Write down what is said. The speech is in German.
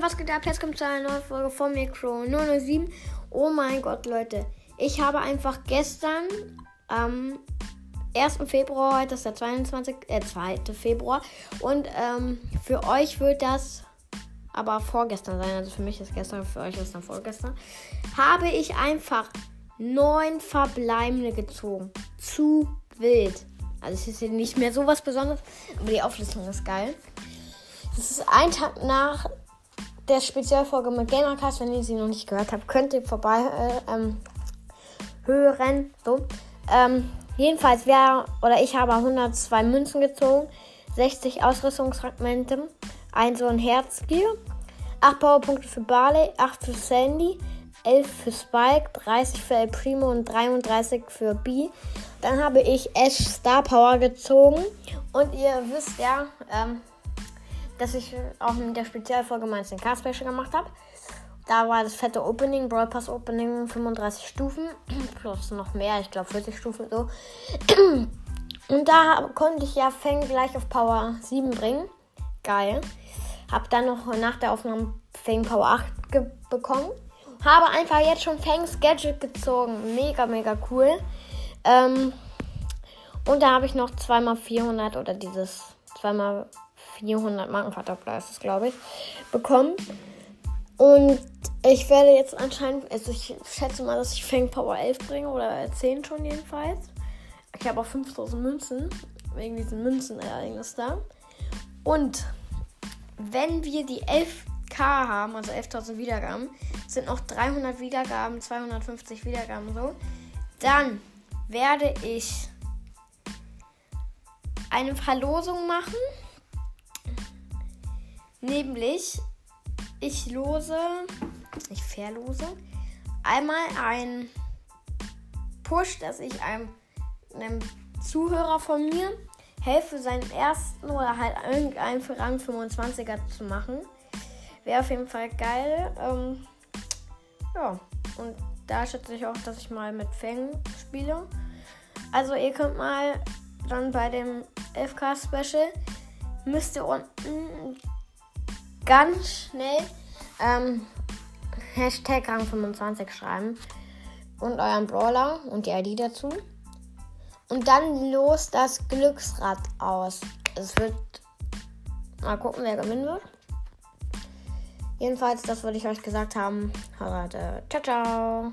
Was geht ab? Jetzt kommt zu einer neuen Folge von Micro 007. Oh mein Gott, Leute. Ich habe einfach gestern am 1. Februar, heute ist der 22, äh, 2. Februar. Und ähm, für euch wird das aber vorgestern sein. Also für mich ist gestern, für euch ist dann vorgestern. Habe ich einfach neun verbleibende gezogen. Zu wild. Also es ist hier nicht mehr so was Besonderes, aber die Auflistung ist geil. Das ist ein Tag nach der Spezialfolge mit Gamercast. Wenn ihr sie noch nicht gehört habt, könnt ihr vorbei äh, ähm, hören. So. Ähm, jedenfalls, wer oder ich habe 102 Münzen gezogen, 60 Ausrüstungsfragmente, ein so ein Herzgear, 8 Powerpunkte für Barley, 8 für Sandy, 11 für Spike, 30 für El Primo und 33 für B. Dann habe ich Ash Star Power gezogen. Und ihr wisst ja, ähm, dass ich auch in der Spezialfolge mein 10k Special gemacht habe. Da war das fette Opening, Brawl Pass Opening, 35 Stufen, plus noch mehr, ich glaube 40 Stufen so. Und da konnte ich ja Fang gleich auf Power 7 bringen. Geil. Hab dann noch nach der Aufnahme Fang Power 8 bekommen. Habe einfach jetzt schon Fangs Gadget gezogen. Mega, mega cool. Ähm, und da habe ich noch 2x400 oder dieses 2x 400 Markenverdoppler ist es, glaube ich, bekommen. Und ich werde jetzt anscheinend, also ich schätze mal, dass ich Fang Power 11 bringe oder 10 schon jedenfalls. Ich habe auch 5000 Münzen, wegen diesen Münzenereignis da. Und wenn wir die 11k haben, also 11.000 Wiedergaben, sind noch 300 Wiedergaben, 250 Wiedergaben so, dann werde ich eine Verlosung machen. Nämlich, ich lose, ich verlose einmal ein Push, dass ich einem, einem Zuhörer von mir helfe, seinen ersten oder halt irgendeinen für Rang 25er zu machen. Wäre auf jeden Fall geil. Ähm, ja, und da schätze ich auch, dass ich mal mit Fang spiele. Also ihr könnt mal dann bei dem 11K Special müsst ihr unten ganz schnell ähm, Hashtag Rang 25 schreiben und euren Brawler und die ID dazu. Und dann los das Glücksrad aus. Es wird mal gucken, wer gewinnen wird. Jedenfalls, das würde ich euch gesagt haben. Ciao, ciao.